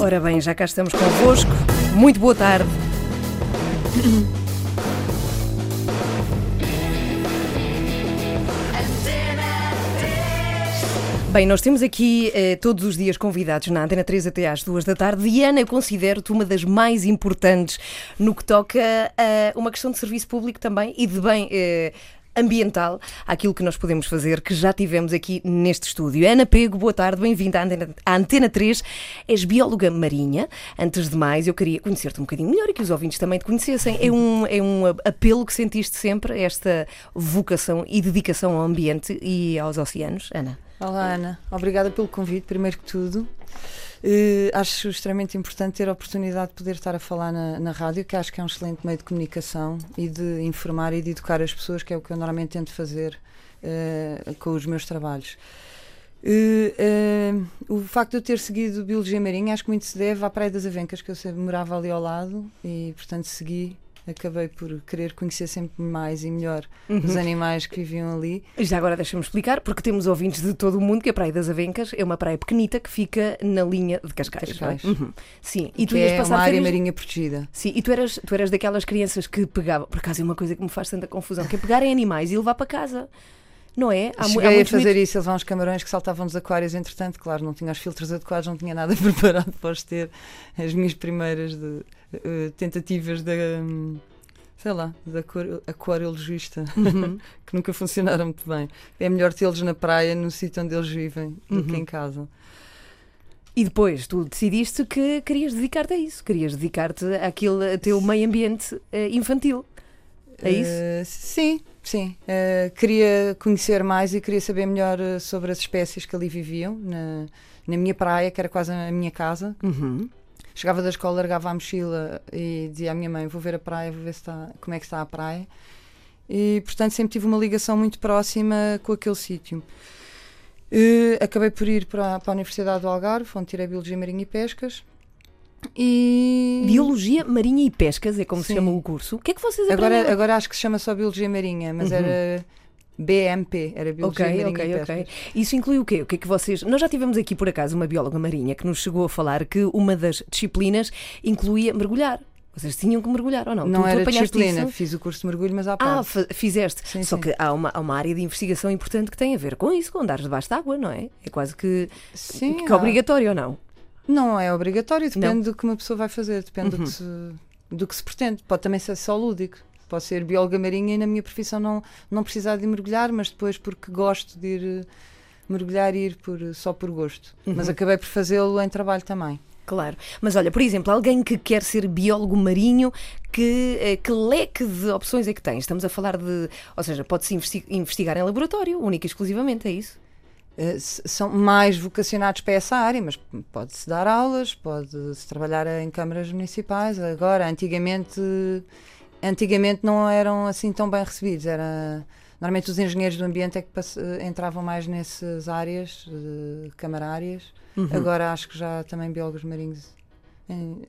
Ora bem, já cá estamos convosco. Muito boa tarde. Bem, nós temos aqui eh, todos os dias convidados na Antena 3 até às 2 da tarde. Diana, eu considero-te uma das mais importantes no que toca a uma questão de serviço público também e de bem eh, ambiental àquilo que nós podemos fazer, que já tivemos aqui neste estúdio. Ana Pego, boa tarde, bem-vinda à Antena, à Antena 3. És bióloga marinha. Antes de mais, eu queria conhecer-te um bocadinho melhor e que os ouvintes também te conhecessem. É um, é um apelo que sentiste sempre, esta vocação e dedicação ao ambiente e aos oceanos, Ana? Olá, Ana. Obrigada pelo convite, primeiro que tudo. Uh, acho extremamente importante ter a oportunidade de poder estar a falar na, na, rádio, que acho que é um excelente meio de comunicação e de informar e de educar as pessoas, que é o que eu normalmente tento fazer uh, com os meus trabalhos. Uh, o facto de eu ter seguido Biologia Marinha, acho que muito se deve à Praia das Avencas, que eu sempre morava ali ao lado e, portanto, segui acabei por querer conhecer sempre mais e melhor uhum. os animais que viviam ali. Já agora deixa-me explicar, porque temos ouvintes de todo o mundo que a Praia das Avencas é uma praia pequenita que fica na linha de Cascais. É? Cascais. Uhum. Sim, e tu que ias é passar uma área marinha protegida. Sim, e tu eras, tu eras daquelas crianças que pegavam, por acaso é uma coisa que me faz tanta confusão, que é pegarem animais e levar para casa não é? Há, Cheguei há a fazer isso, levar uns camarões que saltavam nos aquários, entretanto, claro, não tinha os filtros adequados, não tinha nada preparado para os ter. As minhas primeiras de, uh, tentativas de. Um, sei lá, de aquariologista, uhum. que nunca funcionaram muito bem. É melhor tê-los na praia, no sítio onde eles vivem, do que uhum. em casa. E depois tu decidiste que querias dedicar-te a isso, querias dedicar-te àquele teu meio ambiente uh, infantil. É isso? Uh, sim, sim. Uh, queria conhecer mais e queria saber melhor sobre as espécies que ali viviam na, na minha praia, que era quase a minha casa. Uhum. Chegava da escola, largava a mochila e dizia à minha mãe: Vou ver a praia, vou ver se está, como é que está a praia. E, portanto, sempre tive uma ligação muito próxima com aquele sítio. acabei por ir para, para a Universidade do Algarve, onde tirei Biologia Marinha e Pescas. E... Biologia Marinha e Pescas é como Sim. se chama o curso. O que é que vocês aprenderam? Agora, agora acho que se chama só Biologia Marinha, mas uhum. era BMP, era Biologia okay, Marinha Ok, ok, Isso inclui o quê? O que é que vocês... Nós já tivemos aqui, por acaso, uma bióloga marinha que nos chegou a falar que uma das disciplinas incluía mergulhar. Vocês tinham que mergulhar ou não? Não tu, era tu disciplina, isso? fiz o curso de mergulho, mas à parte. Ah, fizeste. Sim, Só sim. que há uma, há uma área de investigação importante que tem a ver com isso, com andares debaixo d'água, não é? É quase que, sim, que obrigatório ou não? Não é obrigatório, depende não. do que uma pessoa vai fazer, depende uhum. do, que se, do que se pretende. Pode também ser só lúdico. Posso ser bióloga marinha e na minha profissão não, não precisar de mergulhar, mas depois porque gosto de ir eh, mergulhar e ir por, só por gosto. Uhum. Mas acabei por fazê-lo em trabalho também. Claro. Mas olha, por exemplo, alguém que quer ser biólogo marinho, que, eh, que leque de opções é que tem? Estamos a falar de. Ou seja, pode-se investigar em laboratório, única e exclusivamente, é isso? Uh, são mais vocacionados para essa área, mas pode-se dar aulas, pode-se trabalhar em câmaras municipais. Agora, antigamente antigamente não eram assim tão bem recebidos. Era, normalmente os engenheiros do ambiente é que entravam mais nessas áreas uh, camarárias. Uhum. Agora acho que já também biólogos marinhos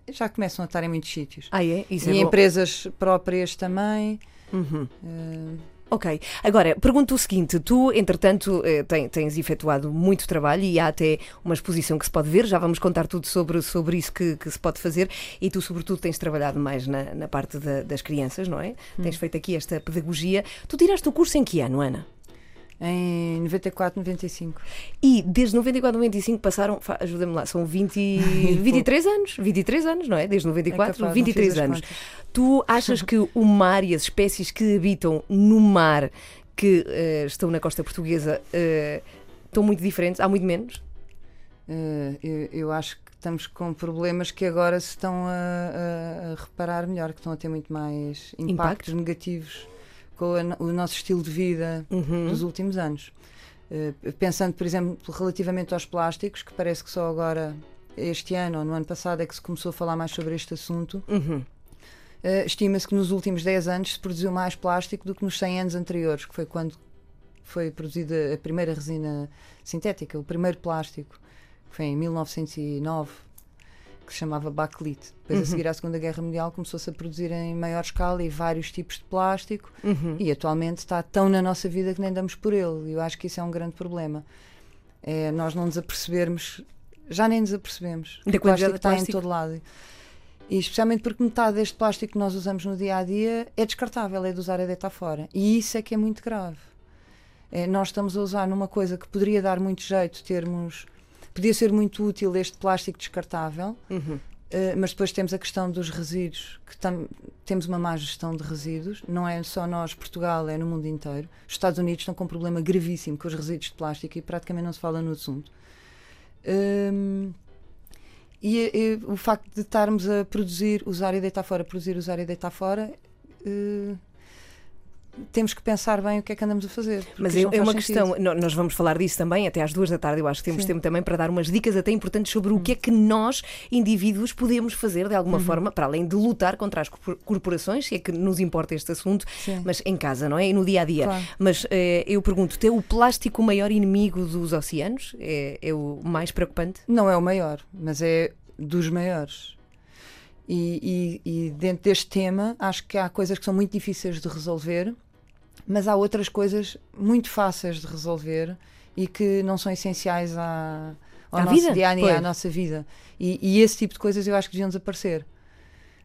já começam a estar em muitos sítios. Ah, é? Isso e é empresas próprias também. Uhum. Uh, Ok. Agora, pergunto o seguinte: tu, entretanto, eh, tens efetuado muito trabalho e há até uma exposição que se pode ver, já vamos contar tudo sobre, sobre isso que, que se pode fazer, e tu, sobretudo, tens trabalhado mais na, na parte da, das crianças, não é? Hum. Tens feito aqui esta pedagogia. Tu tiraste o curso em que ano, Ana? Em 94, 95. E desde 94, 95 passaram, ajuda-me lá, são 20, 23 anos, 23 anos, não é? Desde 94, é capaz, 23 anos. Tu achas que o mar e as espécies que habitam no mar que uh, estão na costa portuguesa uh, estão muito diferentes? Há muito menos? Uh, eu, eu, acho que estamos com problemas que agora se estão a, a, a reparar melhor, que estão a ter muito mais impactos Impacto? negativos com a, o nosso estilo de vida uhum. dos últimos anos. Uh, pensando, por exemplo, relativamente aos plásticos, que parece que só agora, este ano ou no ano passado, é que se começou a falar mais sobre este assunto. Uhum. Uh, Estima-se que nos últimos 10 anos se produziu mais plástico do que nos 100 anos anteriores, que foi quando foi produzida a primeira resina sintética, o primeiro plástico, que foi em 1909 que se chamava bakelite. Depois, uhum. a seguir à Segunda Guerra Mundial, começou-se a produzir em maior escala e vários tipos de plástico, uhum. e atualmente está tão na nossa vida que nem damos por ele. E eu acho que isso é um grande problema. É nós não nos apercebermos já nem nos apercebemos. Da o plástico de está em todo lado. E especialmente porque metade deste plástico que nós usamos no dia a dia é descartável, é de usar e deitar fora. E isso é que é muito grave. É, nós estamos a usar numa coisa que poderia dar muito jeito termos. Podia ser muito útil este plástico descartável, Uhum. eh, mas depois temos a questão dos resíduos, que tam- temos uma má gestão de resíduos. Não é só nós, Portugal, é no mundo inteiro. Os Estados Unidos estão com um problema gravíssimo com os resíduos de plástico e praticamente não se fala no assunto. Hum, e, e o facto de estarmos a produzir, usar e deitar fora, produzir, usar e deitar fora, eh, temos que pensar bem o que é que andamos a fazer. Mas é, é uma sentido. questão, no- nós vamos falar disso também até às duas da tarde. Eu acho que temos Sim. tempo também para dar umas dicas até importantes sobre o que é que nós, indivíduos, podemos fazer de alguma Uhum. forma, para além de lutar contra as corpor- corporações, se é que nos importa este assunto, Sim. mas em casa, não é? E no dia a dia. Claro. Mas eh, eu pergunto: é o plástico o maior inimigo dos oceanos? É, é o mais preocupante? Não é o maior, mas é dos maiores. E, e- e dentro deste tema, acho que há coisas que são muito difíceis de resolver, mas há outras coisas muito fáceis de resolver e que não são essenciais à, ao À nosso vida? dia a dia, à nossa vida. E, e esse tipo de coisas eu acho que deviam desaparecer.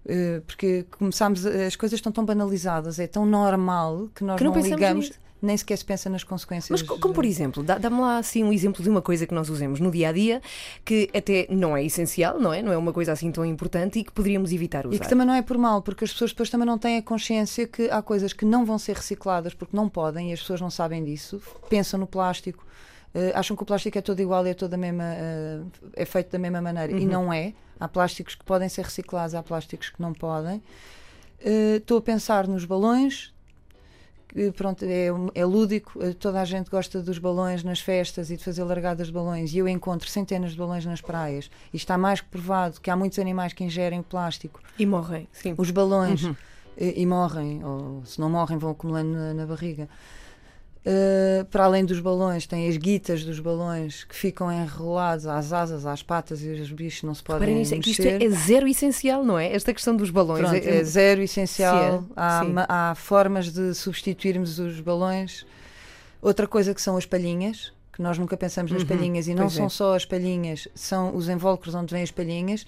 Eh, Porque começamos, as coisas estão tão banalizadas, é tão normal que nós Que não não, ligamos, nisso. Nem sequer se pensa nas consequências. Mas co- como por exemplo, dá- dá-me lá assim um exemplo de uma coisa que nós usemos no dia a dia que até não é essencial, não é? Não é uma coisa assim tão importante e que poderíamos evitar usar. E que também não é por mal, porque as pessoas depois também não têm a consciência que há coisas que não vão ser recicladas porque não podem e as pessoas não sabem disso. Pensam no plástico, eh, acham que o plástico é todo igual e é, todo da mesma, eh, é feito da mesma maneira. E não é. Há plásticos que podem ser reciclados, há plásticos que não podem. Eh, Estou a pensar nos balões. Que, Pronto, é, é lúdico, eh, toda a gente gosta dos balões nas festas e de fazer largadas de balões. E eu encontro centenas de balões nas praias. E está mais que provado que há muitos animais que ingerem o plástico E morrem, sim. os balões Uhum. e, e morrem, ou se não morrem, vão acumulando na, na barriga. Uh, para além dos balões, tem as guitas dos balões que ficam enrolados às asas, às patas e os bichos não se podem Reparem nisso, é isto mexer. é, é zero essencial, não é? Esta questão dos balões. Pronto, é- é zero essencial. Sim, há, sim. há formas de substituirmos os balões. Outra coisa que são as palhinhas, que nós nunca pensamos nas Uhum, palhinhas, e não pois é. são só as palhinhas, são os invólucros onde vêm as palhinhas.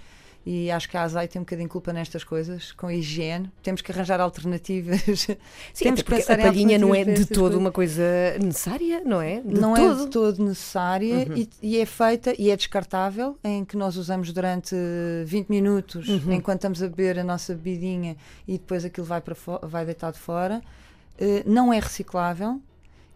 E acho que a ASAI tem um bocadinho de culpa nestas coisas, com a higiene. Temos que arranjar alternativas. Sim, Temos que pensar a palhinha não é de todo coisas. uma coisa necessária, não é? De não todo. é de todo necessária Uhum. e, e é feita e é descartável, em que nós usamos durante 20 minutos Uhum. enquanto estamos a beber a nossa bebidinha e depois aquilo vai, para vai deitado fora. Eh, não é reciclável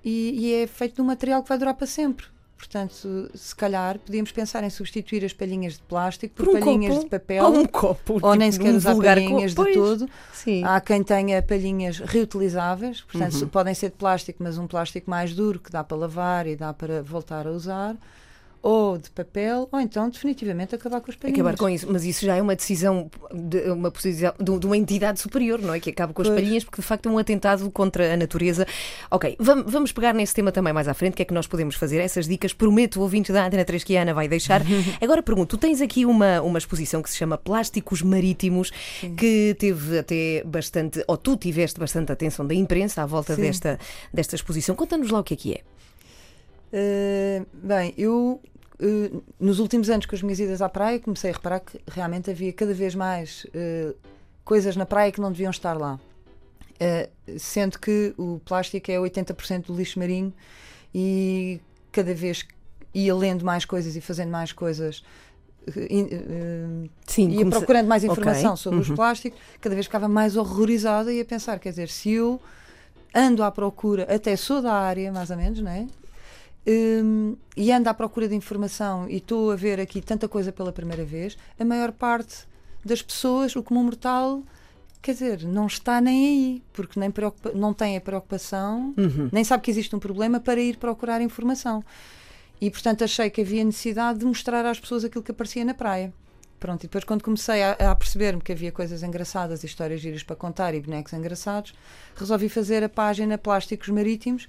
e, e é feito de um material que vai durar para sempre. Portanto, se calhar podíamos pensar em substituir as palhinhas de plástico por, Por um palhinhas copo, de papel Ou um copo. ou nem tipo, sequer um usar palhinhas copo. de Pois, todo. Sim. Há quem tenha palhinhas reutilizáveis, portanto, Uhum. podem ser de plástico, mas um plástico mais duro que dá para lavar e dá para voltar a usar, ou de papel, ou então definitivamente acabar com as palhinhas. Acabar com isso, mas isso já é uma decisão de uma, posição, de, uma entidade superior, não é? Que acaba com as Pois. palhinhas, porque de facto é um atentado contra a natureza. Ok, vam- vamos pegar nesse tema também mais à frente, o que é que nós podemos fazer? Essas dicas, prometo, o ouvinte da Antena 3 que a Ana vai deixar. Agora pergunto, tu tens aqui uma, uma exposição que se chama Plásticos Marítimos, que teve até bastante, ou tu tiveste bastante atenção da imprensa à volta Sim. desta, desta exposição. Conta-nos lá o que é que é. Uh, bem, eu uh, nos últimos anos com as minhas idas à praia comecei a reparar que realmente havia cada vez mais uh, coisas na praia que não deviam estar lá. Uh, sendo que o plástico é 80% do lixo marinho e cada vez ia lendo mais coisas e fazendo mais coisas Sim, ia procurando mais informação sobre os Uhum. plásticos, cada vez ficava mais horrorizada e a pensar, quer dizer, se eu ando à procura, até sou da área, mais ou menos, não é? Hum, e ando à procura de informação e estou a ver aqui tanta coisa pela primeira vez, a maior parte das pessoas, o comum mortal, quer dizer, não está nem aí, porque nem preocupa- não tem a preocupação, Uhum. nem sabe que existe um problema para ir procurar informação. E portanto achei que havia necessidade de mostrar às pessoas aquilo que aparecia na praia. Pronto, e depois quando comecei a, a perceber-me que havia coisas engraçadas e histórias giras para contar e bonecos engraçados, resolvi fazer a página Plásticos Marítimos,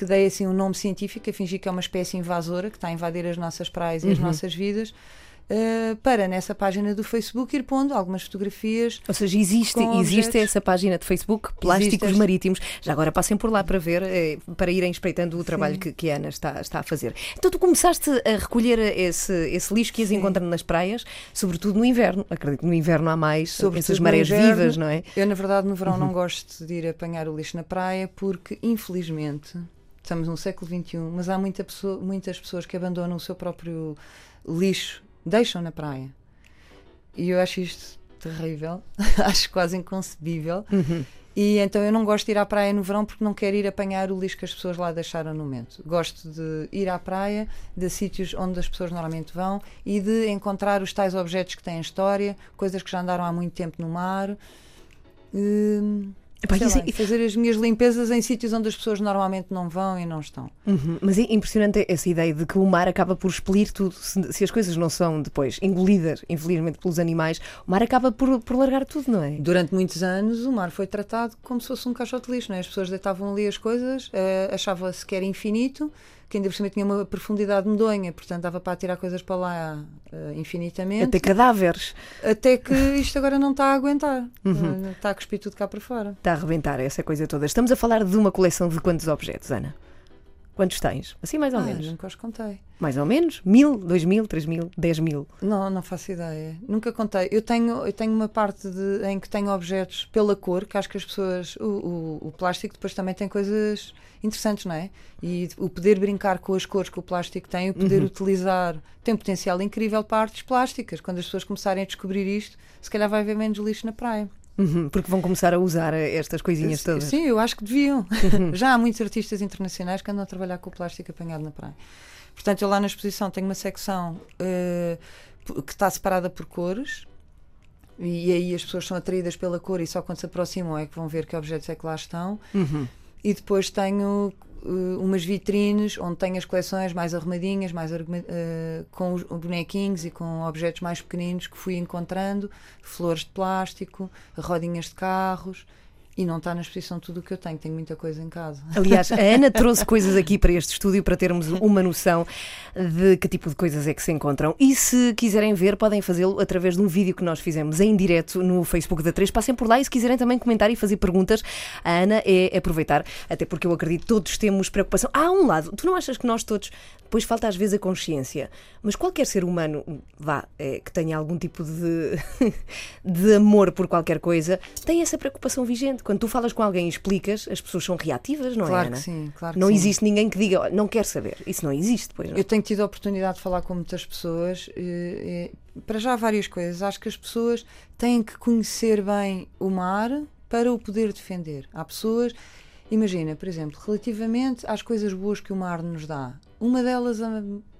que dei assim um nome científico, a fingir que é uma espécie invasora que está a invadir as nossas praias e as Uhum. nossas vidas, Uh, para nessa página do Facebook ir pondo algumas fotografias. Ou seja, existe, existe essa página de Facebook, Plásticos existe Marítimos. Já agora passem por lá para ver, eh, para irem espreitando o trabalho que, que, a Ana está, está a fazer. Então tu começaste a recolher esse, esse lixo que ias encontrando nas praias, sobretudo no inverno. Acredito que no inverno há mais sobre essas marés inverno, vivas, não é? Eu, na verdade, no verão uhum. não gosto de ir apanhar o lixo na praia porque, infelizmente, estamos no século XXI, mas há muita pessoa, muitas pessoas que abandonam o seu próprio lixo deixam na praia. E eu acho isto terrível, acho quase inconcebível. Uhum. E então eu não gosto de ir à praia no verão porque não quero ir apanhar o lixo que as pessoas lá deixaram no momento. Gosto de ir à praia, de sítios onde as pessoas normalmente vão e de encontrar os tais objetos que têm história, coisas que já andaram há muito tempo no mar. Hum, Epá, lá, é fazer as minhas limpezas em sítios onde as pessoas normalmente não vão e não estão. Uhum. Mas é impressionante essa ideia de que o mar acaba por expelir tudo. Se, se, as coisas não são depois engolidas, infelizmente, pelos animais, o mar acaba por, por largar tudo, não é? Durante muitos anos o mar foi tratado como se fosse um caixote de lixo, não é? As pessoas deitavam ali as coisas, uh, achavam-se que era infinito que ainda por cima tinha uma profundidade medonha, portanto dava para tirar coisas para lá uh, infinitamente. Até cadáveres. Até que isto agora não está a aguentar. Uhum. Uh, está a cuspir tudo cá para fora. Está a arrebentar essa coisa toda. Estamos a falar de uma coleção de quantos objetos, Ana? Quantos tens? Assim mais ou ah, menos. Nunca os contei. Mais ou menos? Mil, dois mil, três mil, dez mil? Não, não faço ideia. Nunca contei. Eu tenho, eu tenho uma parte de, em que tenho objetos pela cor, que acho que as pessoas. O, o, o, plástico depois também tem coisas interessantes, não é? E o poder brincar com as cores que o plástico tem, o poder uhum. utilizar, tem um potencial incrível para artes plásticas. Quando as pessoas começarem a descobrir isto, se calhar vai haver menos lixo na praia. Uhum, porque vão começar a usar estas coisinhas todas. Sim, eu acho que deviam. Uhum. Já há muitos artistas internacionais que andam a trabalhar com o plástico apanhado na praia. Portanto, eu lá na exposição tenho uma secção uh, que está separada por cores. E aí as pessoas são atraídas pela cor e só quando se aproximam é que vão ver que objetos é que lá estão. Uhum. E depois tenho uh, umas vitrines onde tenho as coleções mais arrumadinhas, mais uh, com os bonequinhos e com objetos mais pequeninos que fui encontrando, flores de plástico, rodinhas de carros e não está na exposição tudo o que eu tenho, tenho muita coisa em casa. Aliás, a Ana trouxe coisas aqui para este estúdio para termos uma noção de que tipo de coisas é que se encontram. E se quiserem ver, podem fazê-lo através de um vídeo que nós fizemos em direto no Facebook da 3. Passem por lá e se quiserem também comentar e fazer perguntas, a Ana é aproveitar, até porque eu acredito que todos temos preocupação. Há um lado, tu não achas que nós todos, depois falta às vezes a consciência, mas qualquer ser humano, vá, é, que tenha algum tipo de, de amor por qualquer coisa, tem essa preocupação vigente quando tu falas com alguém e explicas, as pessoas são reativas, não claro é, Ana? Que sim, claro que Não sim. existe ninguém que diga, não quer saber. Isso não existe depois. Não? Eu tenho tido a oportunidade de falar com muitas pessoas. E, e, para já, várias coisas. Acho que as pessoas têm que conhecer bem o mar para o poder defender. Há pessoas. Imagina, por exemplo, relativamente às coisas boas que o mar nos dá, uma delas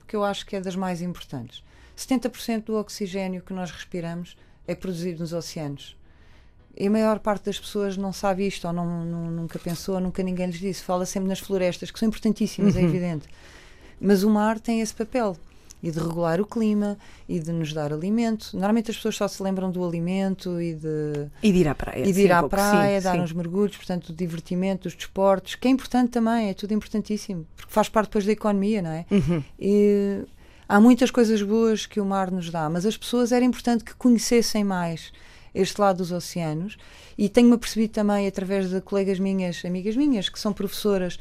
que eu acho que é das mais importantes: 70% do oxigênio que nós respiramos é produzido nos oceanos. E a maior parte das pessoas não sabe isto, ou não, não, nunca pensou, nunca ninguém lhes disse. Fala sempre nas florestas, que são importantíssimas, é uhum. é evidente. Mas o mar tem esse papel e de regular o clima e de nos dar alimento. Normalmente as pessoas só se lembram do alimento e de, e de ir à praia. E de ir sim, à praia, sim, dar sim. uns mergulhos, portanto, do divertimento, dos desportos, que é importante também, é tudo importantíssimo, porque faz parte depois da economia, não é? Uhum. E há muitas coisas boas que o mar nos dá, mas as pessoas era importante que conhecessem mais este lado dos oceanos. E tenho-me percebido também, através de colegas minhas, amigas minhas, que são professoras,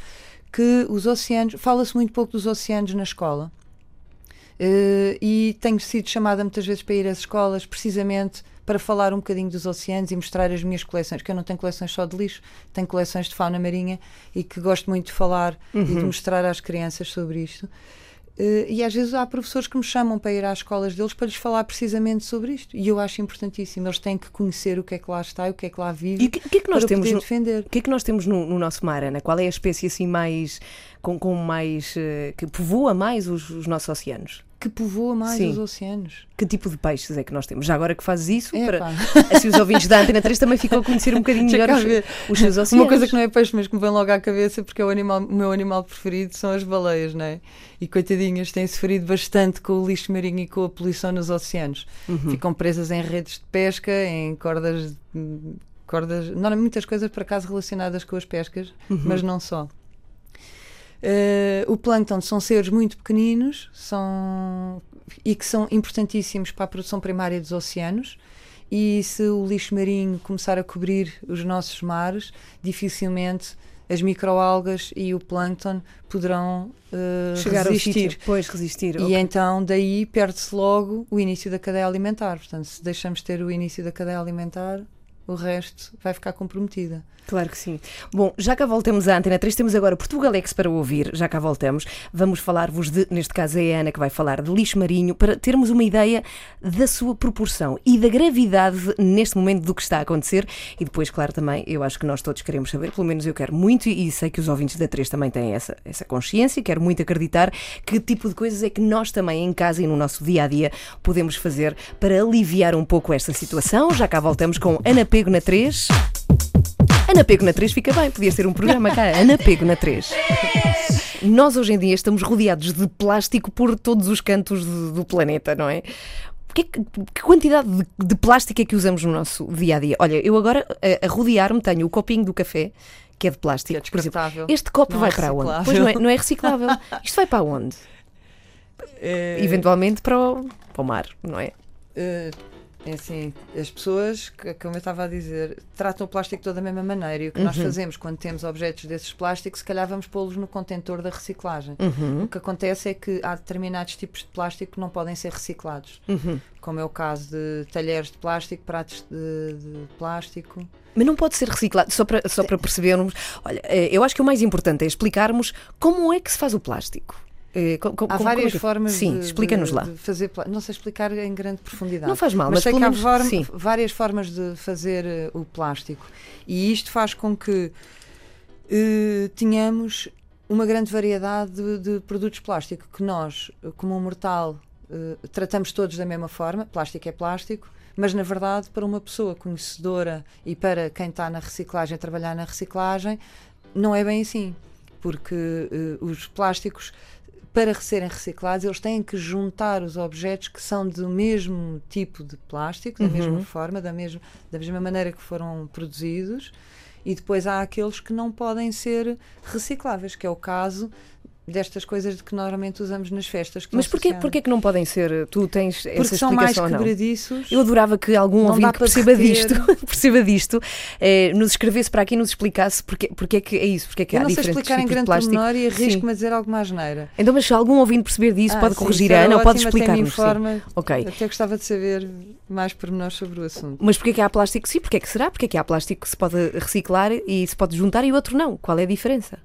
que os oceanos, fala-se muito pouco dos oceanos na escola. Uh, e tenho sido chamada muitas vezes para ir às escolas precisamente para falar um bocadinho dos oceanos e mostrar as minhas coleções, que eu não tenho coleções só de lixo, tenho coleções de fauna marinha e que gosto muito de falar uhum. e de uhum. mostrar às crianças sobre isto. Uh, e às vezes há professores que me chamam para ir às escolas deles para lhes falar precisamente sobre isto. E eu acho importantíssimo. Eles têm que conhecer o que é que lá está e o que é que lá vive. E o que, que, é que nós temos no, defender. O que é que nós temos no, no, nosso mar, Ana? Qual é a espécie assim mais. Com, com mais. Uh, que povoa mais os, os nossos oceanos? que povoa mais Sim. os oceanos. Que tipo de peixes é que nós temos? Já agora que fazes isso, é, para, assim os ouvintes da Antena 3 também ficam a conhecer um bocadinho melhor os, os, seus oceanos. Uma coisa que não é peixe, mas que me vem logo à cabeça, porque é o, animal, o meu animal preferido são as baleias, não é? E coitadinhas, têm sofrido bastante com o lixo marinho e com a poluição nos oceanos. Uhum. Ficam presas em redes de pesca, em cordas cordas, não, muitas coisas por acaso relacionadas com as pescas, uhum. mas não só. Uh, o plâncton são seres muito pequeninos, são e que são importantíssimos para a produção primária dos oceanos. E se o lixo marinho começar a cobrir os nossos mares, dificilmente as microalgas e o plâncton poderão uh, Chegar resistir. Sítio. Pois, resistir. E ok. então daí perde-se logo o início da cadeia alimentar. Portanto, se deixamos ter o início da cadeia alimentar, o resto vai ficar comprometida. Claro que sim. Bom, já cá voltamos à Antena 3, temos agora Portugalex para ouvir, já cá voltamos. Vamos falar-vos de, neste caso é a Ana que vai falar de lixo marinho, para termos uma ideia da sua proporção e da gravidade neste momento do que está a acontecer. E depois, claro, também, eu acho que nós todos queremos saber, pelo menos eu quero muito, e sei que os ouvintes da 3 também têm essa, essa consciência, quero muito acreditar que tipo de coisas é que nós também em casa e no nosso dia a dia podemos fazer para aliviar um pouco esta situação. Já cá voltamos com Ana Pego na 3. Ana Pego na 3 fica bem, podia ser um programa cá. Ana Pego na 3. Nós hoje em dia estamos rodeados de plástico por todos os cantos do, do planeta, não é? Que, que quantidade de, de, plástico é que usamos no nosso dia a dia? Olha, eu agora a, a rodear-me tenho o copinho do café, que é de plástico. É descartável. Exemplo, este copo não vai é para onde? Pois não é, não é reciclável. Isto vai para onde? É... Eventualmente para o, para o mar, não é? É, assim, as pessoas, como eu estava a dizer, tratam o plástico toda da mesma maneira. E o que uhum. nós fazemos quando temos objetos desses plásticos, se calhar vamos pô-los no contentor da reciclagem. Uhum. O que acontece é que há determinados tipos de plástico que não podem ser reciclados, uhum. como é o caso de talheres de plástico, pratos de, de plástico. Mas não pode ser reciclado, só para, só para percebermos. Olha, eu acho que o mais importante é explicarmos como é que se faz o plástico. Com, com, Há várias como... formas sim, de, explica-nos lá. de fazer Não sei explicar em grande profundidade. Não faz mal, mas, mas sei que há form... várias formas de fazer uh, o plástico. E isto faz com que uh, tenhamos uma grande variedade de, de, produtos plástico que nós, como um mortal, uh, tratamos todos da mesma forma. Plástico é plástico. Mas, na verdade, para uma pessoa conhecedora e para quem está na reciclagem, a trabalhar na reciclagem, não é bem assim. Porque os plásticos para serem reciclados, eles têm que juntar os objetos que são do mesmo tipo de plástico, da uhum. mesma forma, da mesma, da mesma maneira que foram produzidos, e depois há aqueles que não podem ser recicláveis, que é o caso destas coisas de que normalmente usamos nas festas. Mas porquê, porquê que não podem ser? Tu tens essa Porque são explicação mais quebradiços. Eu adorava que algum Não ouvinte que perceba disto, perceba disto eh, nos escrevesse para aqui e nos explicasse porque, porque é que é isso, porque é que Eu há não sei diferentes explicar em tipos de grande plástico. pormenor e arrisco-me a dizer alguma asneira. Então, mas se algum ouvinte perceber disso, Ah, pode sim, corrigir a Ana ou pode explicar-nos. sim. informa. Ok. Até gostava de saber mais pormenores sobre o assunto. Mas porquê que há plástico sim? Porquê que será? Porquê que há plástico que se pode reciclar e se pode juntar e outro não? Qual é a diferença?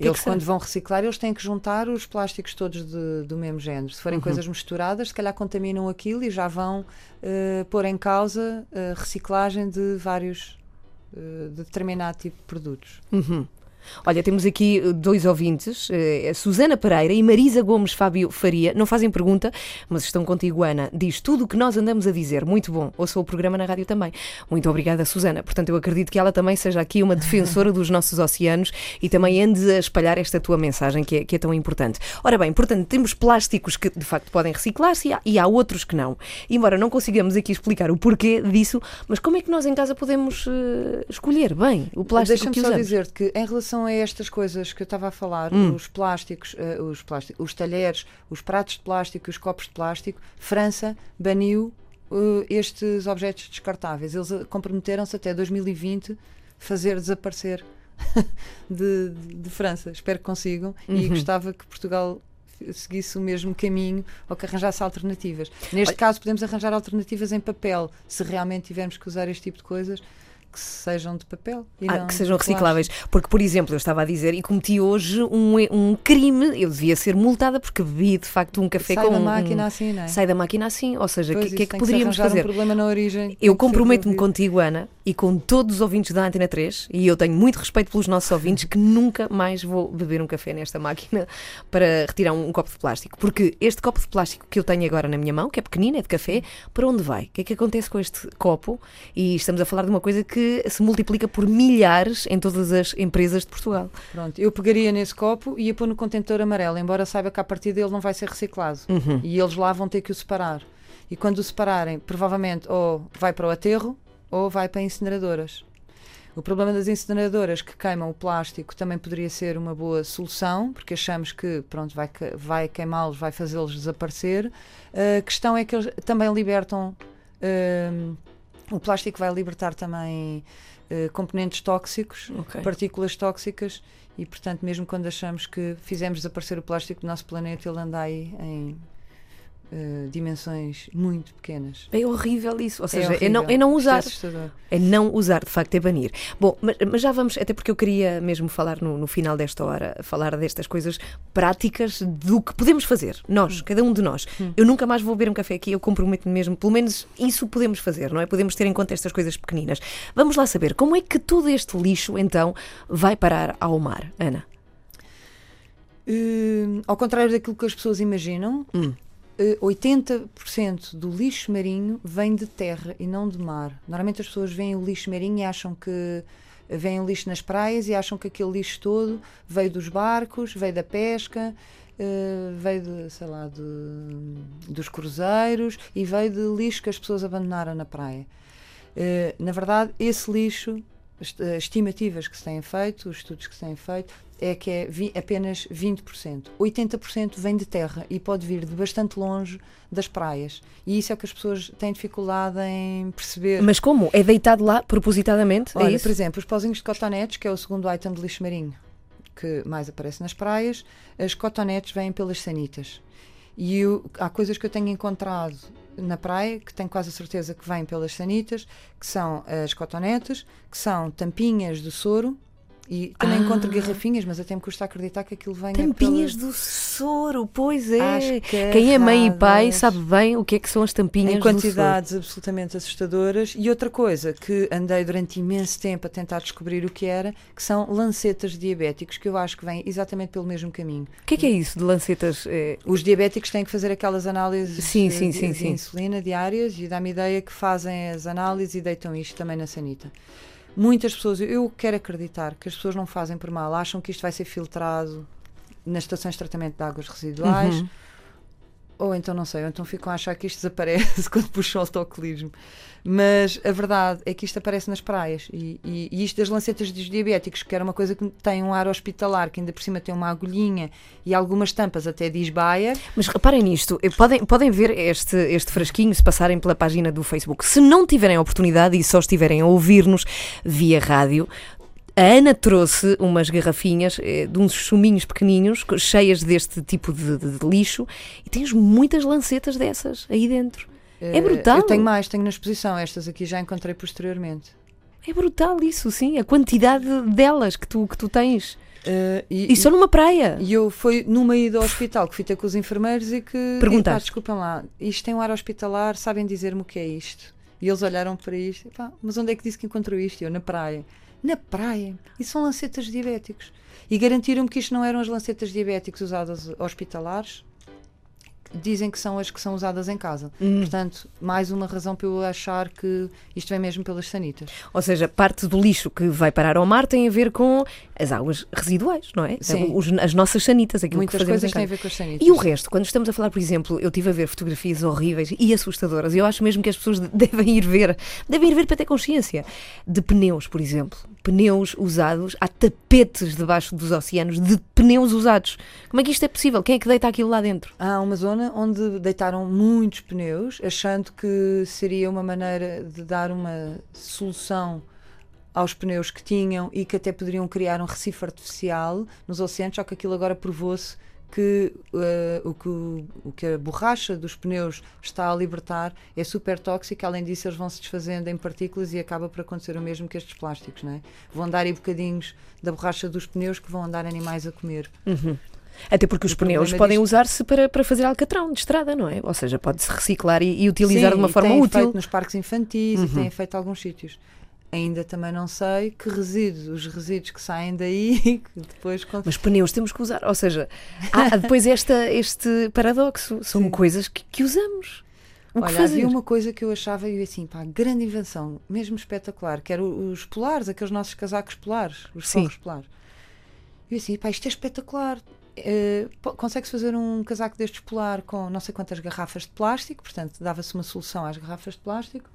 Que Eles, que quando vão reciclar, eles têm que juntar os plásticos todos de- do mesmo género. Se forem Uhum. coisas misturadas, se calhar contaminam aquilo e já vão eh, pôr em causa a reciclagem de vários, eh, de determinado tipo de produtos. Uhum. Olha, temos aqui eh, dois ouvintes, eh, a Susana Pereira e Marisa Gomes Fábio Faria. Não fazem pergunta, mas estão contigo, Ana. Diz tudo o que nós andamos a dizer. Muito bom. Ouça o programa na rádio também. Muito obrigada, Susana. Portanto, eu acredito que ela também seja aqui uma defensora dos nossos oceanos e também ande a espalhar esta tua mensagem que é, que é tão importante. Ora bem, portanto, temos plásticos que de facto podem reciclar-se e há- outros que não. Embora não consigamos aqui explicar o porquê disso, mas como é que nós em casa podemos eh, escolher bem o plástico Deixa-me só usamos? dizer que em relação a estas coisas que eu estava a falar, Hum. os plásticos, eh, os plásticos, os talheres, os pratos de plástico, os copos de plástico, França baniu eh, estes objetos descartáveis. Eles eh, comprometeram-se até 2020 fazer desaparecer de, de- de França. Espero que consigam e Uhum. gostava que Portugal seguisse o mesmo caminho ou que arranjasse alternativas. Neste Olha- caso podemos arranjar alternativas em papel, se realmente tivermos que usar este tipo de coisas que sejam de papel e Ah, que sejam recicláveis. Porque, por exemplo, eu estava a dizer e cometi hoje um, um crime, eu devia ser multada porque bebi de facto um café Sai com da um- máquina assim, não é? Sai da máquina assim. Ou seja, o que, que é que poderíamos fazer? Um problema na origem. Eu comprometo-me contigo, Ana, e com todos os ouvintes da Antena 3, e eu tenho muito respeito pelos nossos ouvintes, que nunca mais vou beber um café nesta máquina para retirar um, copo de plástico. Porque este copo de plástico que eu tenho agora na minha mão, que é pequenino, é de café, para onde vai? O que é que acontece com este copo? E estamos a falar de uma coisa que se multiplica por milhares em todas as empresas de Portugal. Pronto, eu pegaria nesse copo e ia pôr no contentor amarelo, embora saiba que a partir dele não vai ser reciclado. Uhum. E eles lá vão ter que o separar. E quando o separarem, provavelmente ou vai para o aterro ou vai para incineradoras. O problema das incineradoras que queimam o plástico também poderia ser uma boa solução, porque achamos que pronto, vai, vai queimá-los, vai fazê-los desaparecer. A questão é que eles também libertam. Uh, o plástico vai libertar também uh, componentes tóxicos, okay. partículas tóxicas, e portanto, mesmo quando achamos que fizemos desaparecer o plástico do nosso planeta, ele anda aí em Uh, dimensões muito pequenas. É horrível isso, ou é seja, é, é, não, é não usar. É, é, não usar, de facto, é banir. Bom, mas, mas já vamos, até porque eu queria mesmo falar no, no, final desta hora, falar destas coisas práticas do que podemos fazer, nós, hum. cada um de nós. Hum. Eu nunca mais vou beber um café aqui, eu comprometo-me mesmo, pelo menos isso podemos fazer, não é? Podemos ter em conta estas coisas pequeninas. Vamos lá saber, como é que todo este lixo, então, vai parar ao mar, Ana? Uh, ao contrário daquilo que as pessoas imaginam, hum 80% eh, do lixo marinho vem de terra e não de mar. Normalmente as pessoas veem o lixo marinho e acham que vem o lixo nas praias e acham que aquele lixo todo veio dos barcos, veio da pesca, uh, veio de, sei lá, de, dos cruzeiros e veio de lixo que as pessoas abandonaram na praia. Na verdade, esse lixo, estimativas que se têm feito, os estudos que se têm feito, é que é vi, apenas 20%. 80% vem de terra e pode vir de bastante longe das praias. E isso é o que as pessoas têm dificuldade em perceber. Mas como? É deitado lá propositadamente? É Olha, é por exemplo, os pozinhos de cotonetes, que é o segundo item de lixo marinho que mais aparece nas praias, as cotonetes vêm pelas sanitas. E eu, há coisas que eu tenho encontrado na praia, que tenho quase a certeza que vêm pelas sanitas, que são as cotonetes, que são tampinhas de soro, e também ah. encontro garrafinhas, mas até me custa acreditar que aquilo venha Tampinhas pela... do soro, pois é. Quem é mãe e pai sabe bem o que é que são as tampinhas em quantidades absolutamente assustadoras. E outra coisa que andei durante imenso tempo a tentar descobrir o que era, que são lancetas diabéticos, que eu acho que vêm exatamente pelo mesmo caminho. O que é que é isso de lancetas? É... Os diabéticos têm que fazer aquelas análises sim, de, sim, sim, de, de insulina diárias e dá-me ideia que fazem as análises e deitam isto também na sanita. Muitas pessoas, eu quero acreditar que as pessoas não fazem por mal, acham que isto vai ser filtrado nas estações de tratamento de águas residuais. Uhum. Ou então não sei, ou então ficam a achar que isto desaparece quando puxam o autocolismo. Mas a verdade é que isto aparece nas praias. E, e, e, isto das lancetas dos diabéticos, que era uma coisa que tem um ar hospitalar, que ainda por cima tem uma agulhinha e algumas tampas até diz Bayer. Mas reparem nisto, eh, podem, podem ver este, este frasquinho se passarem pela página do Facebook. Se não tiverem a oportunidade e só estiverem a ouvir-nos via rádio, a Ana trouxe umas garrafinhas eh, de uns chuminhos pequenininhos, cheias deste tipo de, de, de, lixo, e tens muitas lancetas dessas aí dentro. É eh, brutal. Eu tenho mais, tenho na exposição, estas aqui já encontrei posteriormente. É brutal isso, sim, a quantidade delas que tu, que tu tens. Uh, e, e só numa praia. E eu fui numa ida ao hospital que fui ter com os enfermeiros e que. Perguntaste. desculpem lá, isto tem um ar hospitalar, sabem dizer-me o que é isto? E eles olharam para isto, e, pá, mas onde é que disse que encontrou isto? Eu, na praia na praia. E são lancetas diabéticos. E garantiram-me que isto não eram as lancetas diabéticos usadas hospitalares, dizem que são as que são usadas em casa. Hum. Portanto, mais uma razão para eu achar que isto vem mesmo pelas sanitas. Ou seja, parte do lixo que vai parar ao mar tem a ver com as águas residuais, não é? Sim. Os, as nossas sanitas, aquilo Muitas que coisas têm a ver com as sanitas. E o resto, quando estamos a falar, por exemplo, eu estive a ver fotografias horríveis e assustadoras, eu acho mesmo que as pessoas devem ir ver, devem ir ver para ter consciência, de pneus, por exemplo. Pneus usados, há tapetes debaixo dos oceanos de pneus usados. Como é que isto é possível? Quem é que deita aquilo lá dentro? Há uma zona onde deitaram muitos pneus, achando que seria uma maneira de dar uma solução aos pneus que tinham e que até poderiam criar um recife artificial nos oceanos, só que aquilo agora provou-se que, uh, o que o que a borracha dos pneus está a libertar é super tóxico, além disso eles vão se desfazendo em partículas e acaba por acontecer o mesmo que estes plásticos, não é? Vão dar aí bocadinhos da borracha dos pneus que vão andar animais a comer. Uhum. Até porque os o pneus podem disto... usar-se para, para fazer alcatrão de estrada, não é? Ou seja, pode-se reciclar e, e utilizar Sim, de uma forma tem útil. Feito nos parques infantis uhum. e tem feito alguns sítios ainda também não sei que resíduos, os resíduos que saem daí, que depois. Mas pneus temos que usar, ou seja, há depois esta, este paradoxo, são Sim. coisas que, que usamos. O Olha, havia uma coisa que eu achava e assim, pá, grande invenção, mesmo espetacular, que eram os polares, aqueles nossos casacos polares, os forros polares. E eu assim, pá, isto é espetacular. Uh, Consegue-se fazer um casaco destes polar com não sei quantas garrafas de plástico, portanto, dava-se uma solução às garrafas de plástico.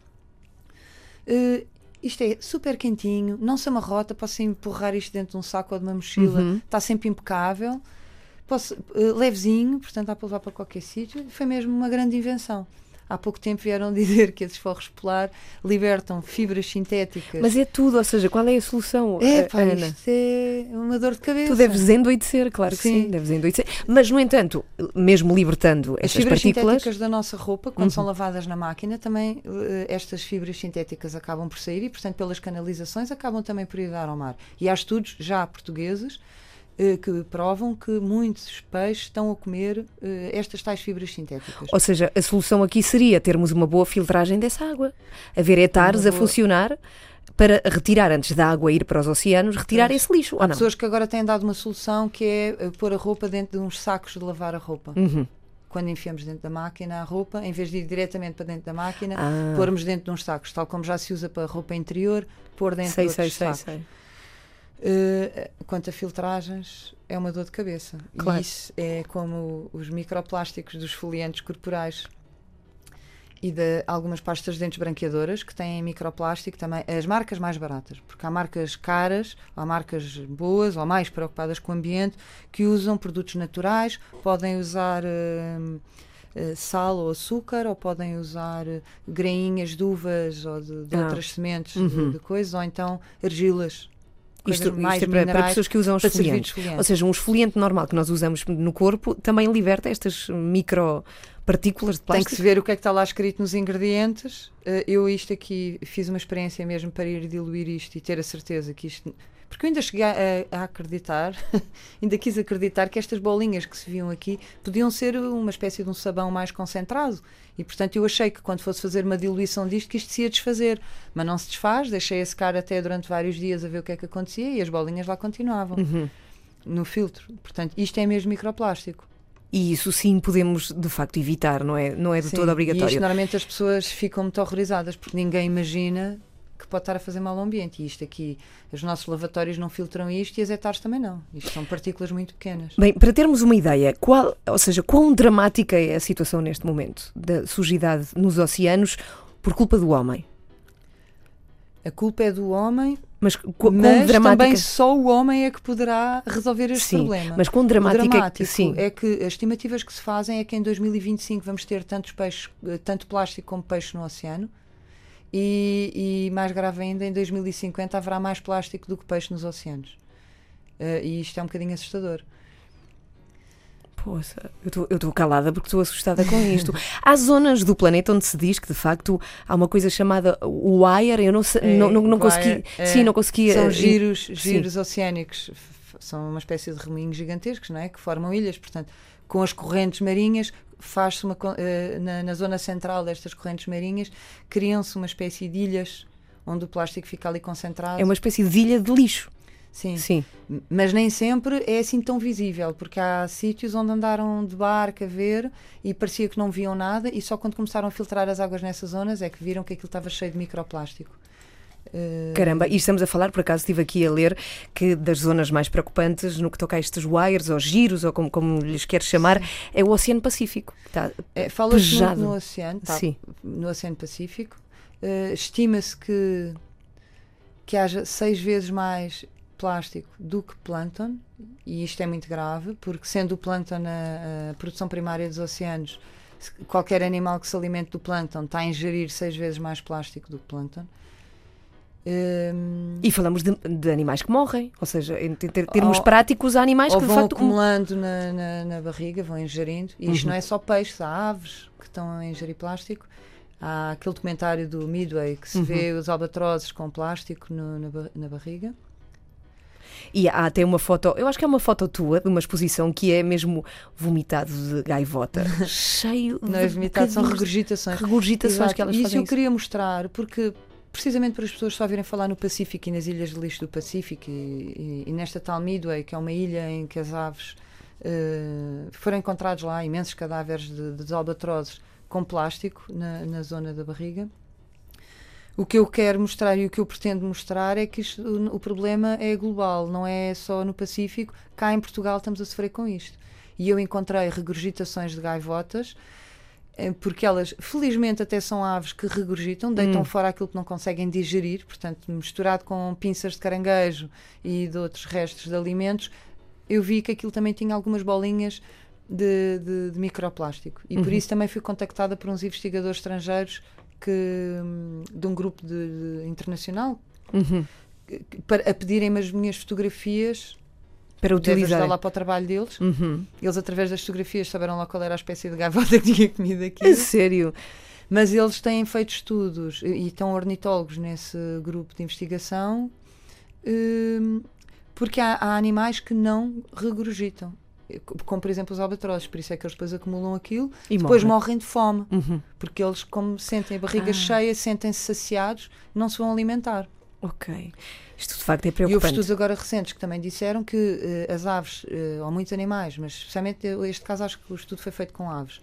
Uh, isto é super quentinho, não se amarrota, posso empurrar isto dentro de um saco ou de uma mochila, Uhum. está sempre impecável, posso, eh, levezinho, portanto dá para levar para qualquer sítio. Foi mesmo uma grande invenção. Há pouco tempo vieram dizer que esses forros polar libertam fibras sintéticas. Mas é tudo, ou seja, qual é a solução, é, eh, pá, Ana? isto é uma dor de cabeça. Tu deves endoidecer, claro que sim, Sim. deves endoidecer. Mas, no entanto, mesmo libertando As estas fibras partículas, sintéticas da nossa roupa, quando Uhum. são lavadas na máquina, também eh, estas fibras sintéticas acabam por sair e, portanto, pelas canalizações, acabam também por ir dar ao mar. E há estudos já portugueses que provam que muitos peixes estão a comer eh, estas tais fibras sintéticas. ou seja, a solução aqui seria termos uma boa filtragem dessa água, haver hectares Uma a boa- funcionar para retirar, antes da água ir para os oceanos, retirar Pois. esse lixo, Há pessoas que agora têm dado uma solução que é eh, pôr a roupa dentro de uns sacos de lavar a roupa. Uhum. Quando enfiamos dentro da máquina a roupa, em vez de ir diretamente para dentro da máquina, Ah. pormos dentro de uns sacos, tal como já se usa para a roupa interior, pôr dentro Sei, de sei, outros sei, sacos. sei. Uh, quanto a filtragens, é uma dor de cabeça. Claro. E isso é como os microplásticos dos foliantes corporais e de algumas pastas de dentes branqueadoras que têm microplástico também, as marcas mais baratas, porque há marcas caras, há marcas boas ou mais preocupadas com o ambiente que usam produtos naturais, podem usar eh, sal ou açúcar, ou podem usar eh, grainhas de uvas ou de, de Ah. outras sementes Uhum. de, de coisas, ou então argilas. Isto, mais isto é para, para pessoas que usam de esfoliantes. esfoliante. Ou seja, um esfoliante normal que nós usamos no corpo também liberta estas micropartículas de Tem plástico. que se ver o que é que está lá escrito nos ingredientes. Eh, eu isto aqui fiz uma experiência mesmo para ir diluir isto e ter a certeza que isto. Porque eu ainda cheguei a, a acreditar, ainda quis acreditar que estas bolinhas que se viam aqui podiam ser uma espécie de um sabão mais concentrado. E portanto eu achei que quando fosse fazer uma diluição disto que isto se ia desfazer. Mas não se desfaz, deixei a secar até durante vários dias a ver o que é que acontecia e as bolinhas lá continuavam Uhum. no filtro. Portanto, isto é mesmo microplástico. E isso sim podemos de facto evitar, não é, não é de Sim, todo E obrigatório. isto normalmente as pessoas ficam muito horrorizadas porque ninguém imagina que pode estar a fazer mal ao ambiente. E isto aqui, os nossos lavatórios não filtram isto e as hectares também não. Isto são partículas muito pequenas. Bem, para termos uma ideia, qual, ou seja, quão dramática é a situação neste momento da sujidade nos oceanos por culpa do homem? A culpa é do homem, Mas mas dramática? também só o homem é que poderá resolver este sim, problema. mas quão O dramática dramático sim. é que as estimativas que se fazem é que em 2025 vamos ter tantos peixes, eh, tanto plástico como peixe no oceano. E, e mais grave ainda, em 2050 haverá mais plástico do que peixe nos oceanos. Eh, e isto é um bocadinho assustador. Poxa, eu estou calada porque estou assustada com isto. Há zonas do planeta onde se diz que de facto há uma coisa chamada wire, eu não sei, É, não, não, não consegui, é, sim, não consegui. São eh, giros, giros oceânicos. São uma espécie de remoinhos gigantescos, não é? Que formam ilhas. Portanto, com as correntes marinhas, faz-se uma. eh, na, na zona central destas correntes marinhas, criam-se uma espécie de ilhas onde o plástico fica ali concentrado. É uma espécie de ilha de lixo. Sim. Sim. Mas nem sempre é assim tão visível, porque há sítios onde andaram de barco a ver e parecia que não viam nada, e só quando começaram a filtrar as águas nessas zonas é que viram que aquilo estava cheio de microplástico. Caramba, e estamos a falar, por acaso estive aqui a ler que das zonas mais preocupantes no que toca a estes wires ou giros, ou como, como lhes queres chamar, é o Oceano Pacífico. Tá? É, Fala-se muito no oceano, tá, Sim. no Oceano Pacífico. Eh, Estima-se que, que haja seis vezes mais plástico do que plâncton, e isto é muito grave, porque sendo o plâncton a, a produção primária dos oceanos, qualquer animal que se alimente do plâncton está a ingerir seis vezes mais plástico do que plâncton. Ehm, E falamos de, de animais que morrem, ou seja, em ter- ter- termos Ou- práticos, há animais que de vão facto. acumulando na, na, na barriga, vão ingerindo. E isto Uhum. não é só peixes, há aves que estão a ingerir plástico. Há aquele documentário do Midway que se Uhum. vê os albatrozes com plástico no- na, na barriga. E há até uma foto, eu acho que é uma foto tua de uma exposição que é mesmo vomitado de gaivota, cheio Não é vomitado, são regurgitações. regurgitações Exato. que elas e isso fazem. eu queria mostrar, porque precisamente para as pessoas só virem falar no Pacífico e nas ilhas de lixo do Pacífico e, e- e nesta tal Midway, que é uma ilha em que as aves eh, foram encontrados lá imensos cadáveres de, de albatrozes com plástico na, na zona da barriga. O que eu quero mostrar e o que eu pretendo mostrar é que isto- o, o problema é global, não é só no Pacífico. Cá em Portugal estamos a sofrer com isto. E eu encontrei regurgitações de gaivotas porque elas, felizmente, até são aves que regurgitam, deitam Hum. fora aquilo que não conseguem digerir, portanto, misturado com pinças de caranguejo e de outros restos de alimentos, eu vi que aquilo também tinha algumas bolinhas de, de- de microplástico. E por Uhum. isso também fui contactada por uns investigadores estrangeiros que, hum, de um grupo de- de- internacional Uhum. que- para, a pedirem-me as minhas fotografias Para Deve ajudar utilizar. lá para o trabalho deles. Uhum. Eles, através das fotografias, souberam lá qual era a espécie de gaivota que tinha comido A aquilo. sério. Mas eles têm feito estudos e estão ornitólogos nesse grupo de investigação, hum, porque há, há animais que não regurgitam. Como, por exemplo, os albatrozes. Por isso é que eles depois acumulam aquilo. E depois morre. morrem de fome. Uhum. Porque eles, como sentem a barriga Ah. cheia, sentem-se saciados, não se vão alimentar. Ok. Isto de facto é E houve preocupante. estudos agora recentes que também disseram que eh, as aves, eh, ou muitos animais, mas especialmente este caso acho que o estudo foi feito com aves,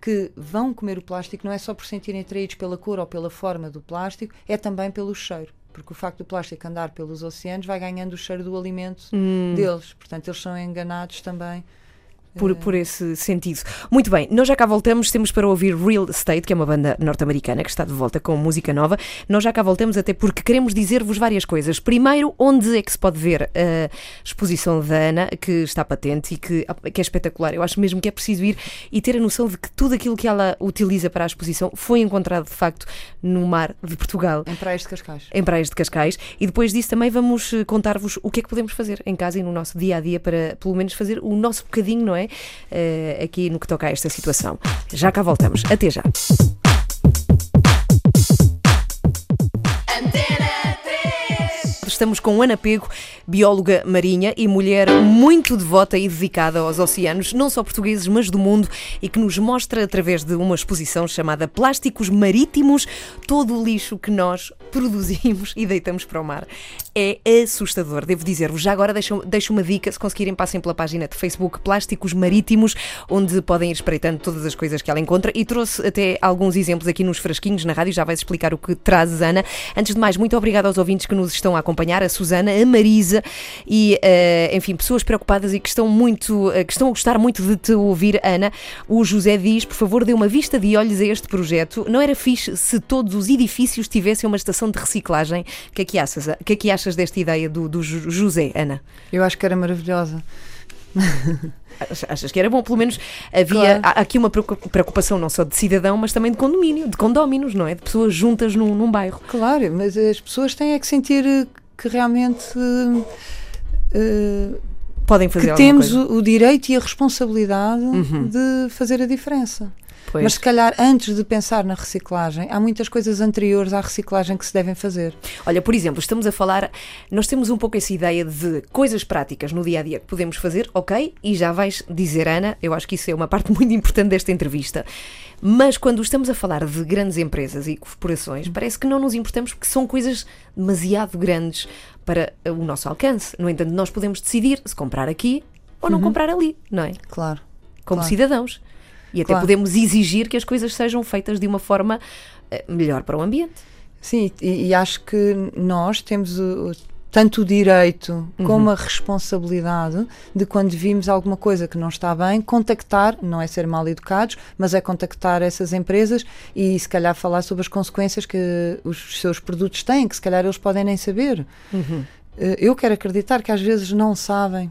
que vão comer o plástico não é só por sentirem atraídos pela cor ou pela forma do plástico, é também pelo cheiro. Porque o facto do plástico andar pelos oceanos vai ganhando o cheiro do alimento Hum. deles. Portanto, eles são enganados também. Por, por esse sentido. Muito bem, nós já cá voltamos, temos para ouvir Real Estate, que é uma banda norte-americana que está de volta com música nova. Nós já cá voltamos até porque queremos dizer-vos várias coisas. Primeiro, onde é que se pode ver a exposição da Ana, que está patente e que, que é espetacular. Eu acho mesmo que é preciso ir e ter a noção de que tudo aquilo que ela utiliza para a exposição foi encontrado de facto no mar de Portugal. Em praias de Cascais. Em praias de Cascais, e depois disso também vamos eh, contar-vos o que é que podemos fazer em casa e no nosso dia a dia para, pelo menos, fazer o nosso bocadinho, não é? Eh, aqui no que toca a esta situação. Já cá voltamos. Até já. Estamos com Ana Pego, bióloga marinha e mulher muito devota e dedicada aos oceanos, não só portugueses, mas do mundo, e que nos mostra, através de uma exposição chamada Plásticos Marítimos, todo o lixo que nós produzimos e deitamos para o mar. É assustador, devo dizer-vos. Já agora deixo, deixo uma dica, se conseguirem, passem pela página de Facebook Plásticos Marítimos, onde podem ir espreitando todas as coisas que ela encontra, e trouxe até alguns exemplos aqui nos frasquinhos na rádio, já vais explicar o que trazes, Ana. Antes de mais, muito obrigada aos ouvintes que nos estão a acompanhar, a Susana, a Marisa e, eh, enfim, pessoas preocupadas e que estão muito, eh, que estão a gostar muito de te ouvir, Ana. O José diz, por favor, dê uma vista de olhos a este projeto. Não era fixe se todos os edifícios tivessem uma estação de reciclagem? O que é que achas, que é que achas desta ideia do, do José, Ana? Eu acho que era maravilhosa. Ach- Achas que era bom? Pelo menos havia Claro. aqui uma preocup- preocupação não só de cidadão, mas também de condomínio, de condóminos, não é? De pessoas juntas num, num bairro. Claro, mas as pessoas têm é que sentir eh, que realmente. eh, Podem fazer que temos o, o direito e a responsabilidade Uhum. de fazer a diferença. Pois. Mas se calhar antes de pensar na reciclagem, há muitas coisas anteriores à reciclagem que se devem fazer. Olha, por exemplo, estamos a falar, nós temos um pouco essa ideia de coisas práticas no dia a dia que podemos fazer, ok? E já vais dizer, Ana, eu acho que isso é uma parte muito importante desta entrevista. Mas quando estamos a falar de grandes empresas e corporações, parece que não nos importamos porque são coisas demasiado grandes para o nosso alcance. No entanto, nós podemos decidir se comprar aqui ou não comprar ali, não é? Claro. Como Claro. cidadãos. E até Claro. podemos exigir que as coisas sejam feitas de uma forma eh, melhor para o ambiente. Sim, e, e acho que nós temos o- o- tanto o direito Uhum. como a responsabilidade de quando vimos alguma coisa que não está bem, contactar, não é ser mal educados, mas é contactar essas empresas e se calhar falar sobre as consequências que os seus produtos têm, que se calhar eles podem nem saber. Uhum. Eh, Eu quero acreditar que às vezes não sabem.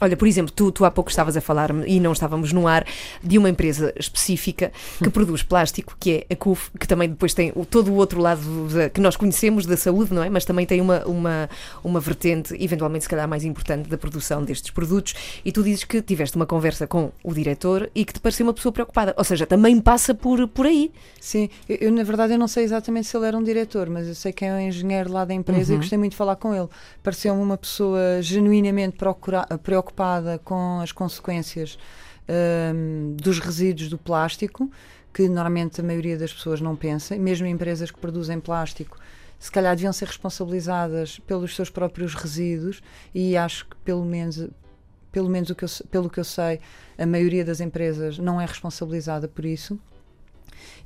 Olha, por exemplo, tu, tu há pouco estavas a falar e não estávamos no ar de uma empresa específica que produz plástico, que é a CUF, que também depois tem o- todo o outro lado da- que nós conhecemos da saúde, não é? Mas também tem uma, uma, uma vertente, eventualmente, se calhar, mais importante da produção destes produtos. E tu dizes que tiveste uma conversa com o diretor e que te pareceu uma pessoa preocupada. Ou seja, também passa por, por aí. Sim, eu, eu, na verdade eu não sei exatamente se ele era um diretor, mas eu sei que é um engenheiro lá da empresa Uhum. e gostei muito de falar com ele. Pareceu-me uma pessoa genuinamente procura- preocupada com as consequências hum, dos resíduos do plástico, que normalmente a maioria das pessoas não pensa, mesmo empresas que produzem plástico. Se calhar deviam ser responsabilizadas pelos seus próprios resíduos, e acho que pelo menos pelo menos o que eu pelo que eu sei, a maioria das empresas não é responsabilizada por isso.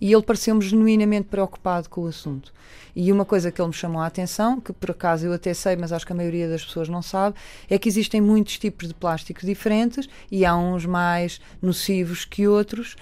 E ele pareceu-me genuinamente preocupado com o assunto. E uma coisa que ele me chamou a atenção, que por acaso eu até sei, mas acho que a maioria das pessoas não sabe, é que existem muitos tipos de plásticos diferentes e há uns mais nocivos que outros.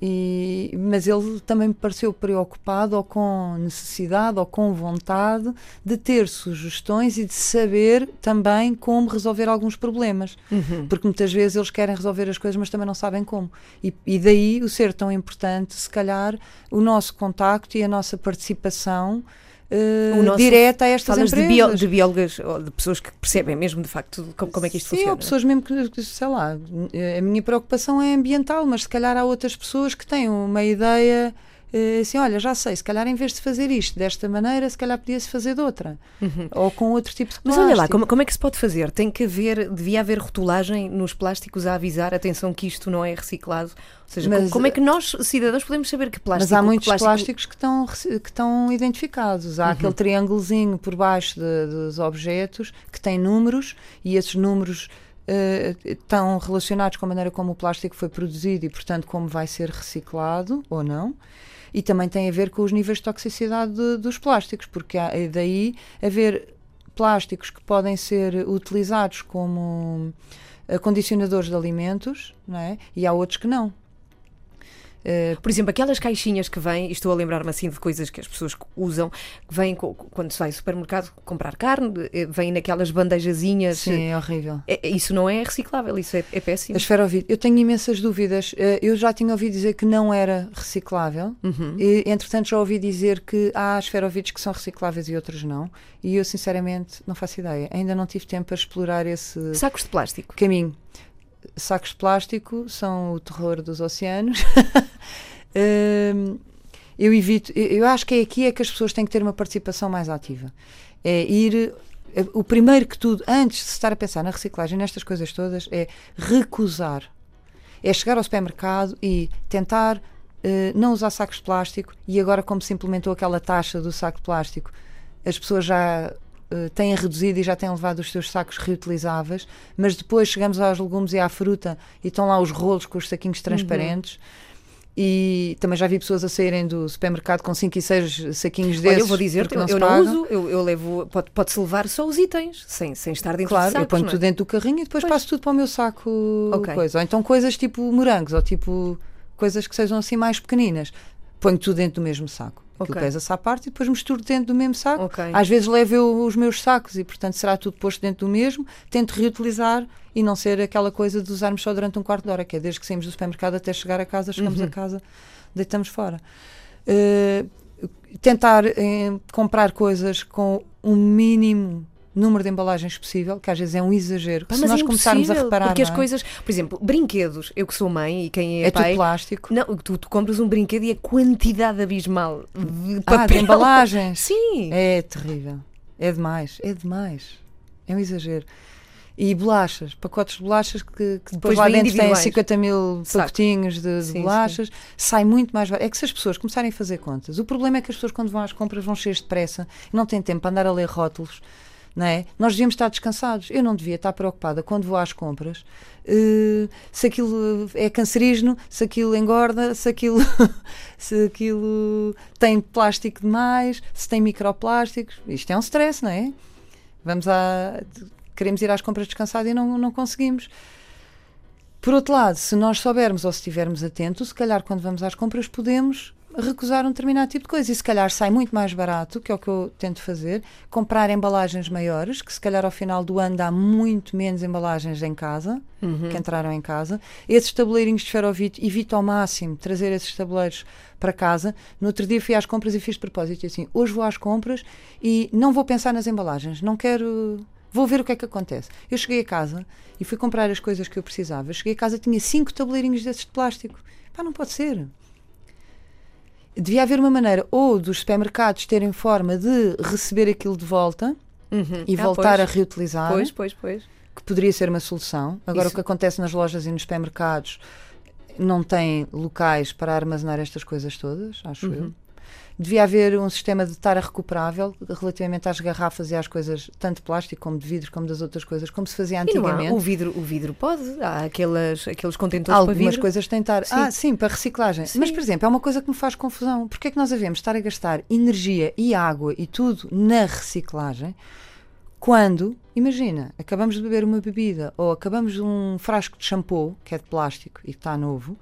E, mas ele também me pareceu preocupado ou com necessidade ou com vontade de ter sugestões e de saber também como resolver alguns problemas. Uhum. Porque muitas vezes eles querem resolver as coisas, mas também não sabem como. E, e daí o ser tão importante, se calhar, o nosso contacto e a nossa participação uh, nosso- direta a estas de, empresas. bio- de biólogas ou de pessoas que percebem mesmo de facto como, como é que isto Sim, funciona. ou pessoas mesmo que, sei lá, a minha preocupação é ambiental, mas se calhar há outras pessoas que têm uma ideia eh, assim, olha, já sei, se calhar em vez de fazer isto desta maneira, se calhar podia-se fazer de outra. Ou com outro tipo de Uhum. Mas plástico. olha lá, como, como é que se pode fazer? Tem que haver, devia haver rotulagem nos plásticos a avisar, atenção que isto não é reciclado. Ou seja, Mas, como, como é que nós, cidadãos, podemos saber que plástico Mas há que muitos plástico- plásticos que estão, que estão identificados. Há aquele triângulozinho por baixo de- dos objetos que tem números e esses números eh, estão relacionados com a maneira como o plástico foi produzido e, portanto, como vai ser reciclado ou não. E também tem a ver com os níveis de toxicidade de- dos plásticos, porque há, daí haver plásticos que podem ser utilizados como acondicionadores de alimentos, não é? e há outros que não. Eh, Por exemplo, aquelas caixinhas que vêm, e estou a lembrar-me assim de coisas que as pessoas usam, que vêm quando se vai ao supermercado comprar carne, eh, vêm naquelas bandejazinhas. sim, é horrível. É- é- isso não é reciclável, isso é, é péssimo. A esferovite, eu tenho imensas dúvidas. Eh, Eu já tinha ouvido dizer que não era reciclável. Uhum. E, entretanto, já ouvi dizer que há esferovites que são recicláveis e outros não. E eu, sinceramente, não faço ideia. Ainda não tive tempo para explorar esse Sacos de plástico. caminho. Sacos de plástico são o terror dos oceanos. Hum, eu evito, eu acho que é aqui é que as pessoas têm que ter uma participação mais ativa. É ir, é, o primeiro que tudo, antes de estar a pensar na reciclagem, nestas coisas todas, é recusar. É chegar ao supermercado e tentar eh, não usar sacos de plástico e agora como se implementou aquela taxa do saco de plástico, as pessoas já eh, têm reduzido e já têm levado os seus sacos reutilizáveis, mas depois chegamos aos legumes e à fruta e estão lá os rolos com os saquinhos transparentes. E também já vi pessoas a saírem do supermercado com 5 e 6 saquinhos desses. Olha, eu vou porque eu, se eu não uso, eu, eu levo, pode- pode-se levar só os itens, sem, sem estar dentro Claro, de sacos, eu ponho não é? tudo dentro do carrinho e depois Pois. passo tudo para o meu saco Ok. coisa. Ou então coisas tipo morangos, ou tipo coisas que sejam assim mais pequeninas. Ponho tudo dentro do mesmo saco. Aquilo Ok. pesa-se à parte e depois misturo dentro do mesmo saco. Ok. Às vezes levo eu os meus sacos e, portanto, será tudo posto dentro do mesmo. Tento reutilizar e não ser aquela coisa de usarmos só durante um quarto de hora, que é desde que saímos do supermercado até chegar a casa, chegamos Uhum. a casa, deitamos fora. Eh, tentar eh, comprar coisas com o mínimo número de embalagens possível, que às vezes é um exagero. Pá, se nós é começarmos a reparar, Porque as é? coisas, por exemplo, brinquedos, eu que sou mãe e quem é, é tudo pai. plástico. Não, tu, tu compras um brinquedo e a quantidade abismal de Ah, de papel. embalagens. Sim. É terrível. É demais. É demais. É um exagero. E bolachas, pacotes de bolachas que, que depois, lá dentro têm individuais. 50 mil Saco. pacotinhos de, de Sim, bolachas, sai muito mais barato. É que se as pessoas começarem a fazer contas, o problema é que as pessoas quando vão às compras vão cheias de pressa, não têm tempo para andar a ler rótulos. Não é? Nós devíamos estar descansados. Eu não devia estar preocupada quando vou às compras eh, se aquilo é cancerígeno, se aquilo engorda, se aquilo, se aquilo tem plástico demais, se tem microplásticos. Isto é um stress, não é? Vamos a. Queremos ir às compras descansados e não, não conseguimos. Por outro lado, se nós soubermos ou se estivermos atentos, se calhar quando vamos às compras podemos recusar um determinado tipo de coisa. E se calhar sai muito mais barato, que é o que eu tento fazer, comprar embalagens maiores, que se calhar ao final do ano dá muito menos embalagens em casa, Uhum. que entraram em casa. Esses tabuleirinhos de esferovite, evito ao máximo trazer esses tabuleiros para casa. No outro dia fui às compras e fiz de propósito assim, hoje vou às compras e não vou pensar nas embalagens, não quero... Vou ver o que é que acontece. Eu cheguei a casa e fui comprar as coisas que eu precisava. Eu cheguei a casa tinha cinco tabuleirinhos desses de plástico. Pá, não pode ser. Devia haver uma maneira ou dos supermercados terem forma de receber aquilo de volta Uhum. e Ah, voltar pois. a reutilizar Pois, pois, pois. que poderia ser uma solução. Agora, Isso. o que acontece nas lojas e nos supermercados não tem locais para armazenar estas coisas todas, acho Uhum. eu. Devia haver um sistema de tara recuperável relativamente às garrafas e às coisas, tanto de plástico como de vidro, como das outras coisas, como se fazia E não há, antigamente. o vidro, o vidro pode, há aquelas, aqueles contentores para Algumas vidro. coisas têm tar. Sim. Ah, sim, para reciclagem. Sim. Mas, por exemplo, é uma coisa que me faz confusão. Porquê é que nós devemos estar a gastar energia e água e tudo na reciclagem quando, imagina, acabamos de beber uma bebida ou acabamos de um frasco de shampoo, que é de plástico e que está novo,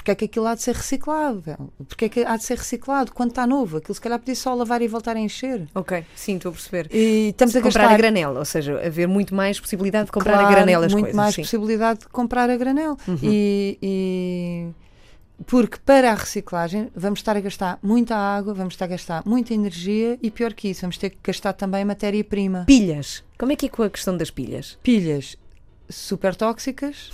porque é que aquilo há de ser reciclável? Porque é que há de ser reciclado quando está novo? Aquilo se calhar podia só lavar e voltar a encher. Ok, sim, estou a perceber. E estamos a comprar gastar a granel, ou seja, haver muito mais possibilidade de comprar Claro, a granel as muito coisas. mais sim. possibilidade de comprar a granel. Uhum. E, e- porque para a reciclagem vamos estar a gastar muita água, vamos estar a gastar muita energia e pior que isso, vamos ter que gastar também matéria-prima. Pilhas. Como é que é com a questão das pilhas? Pilhas super tóxicas.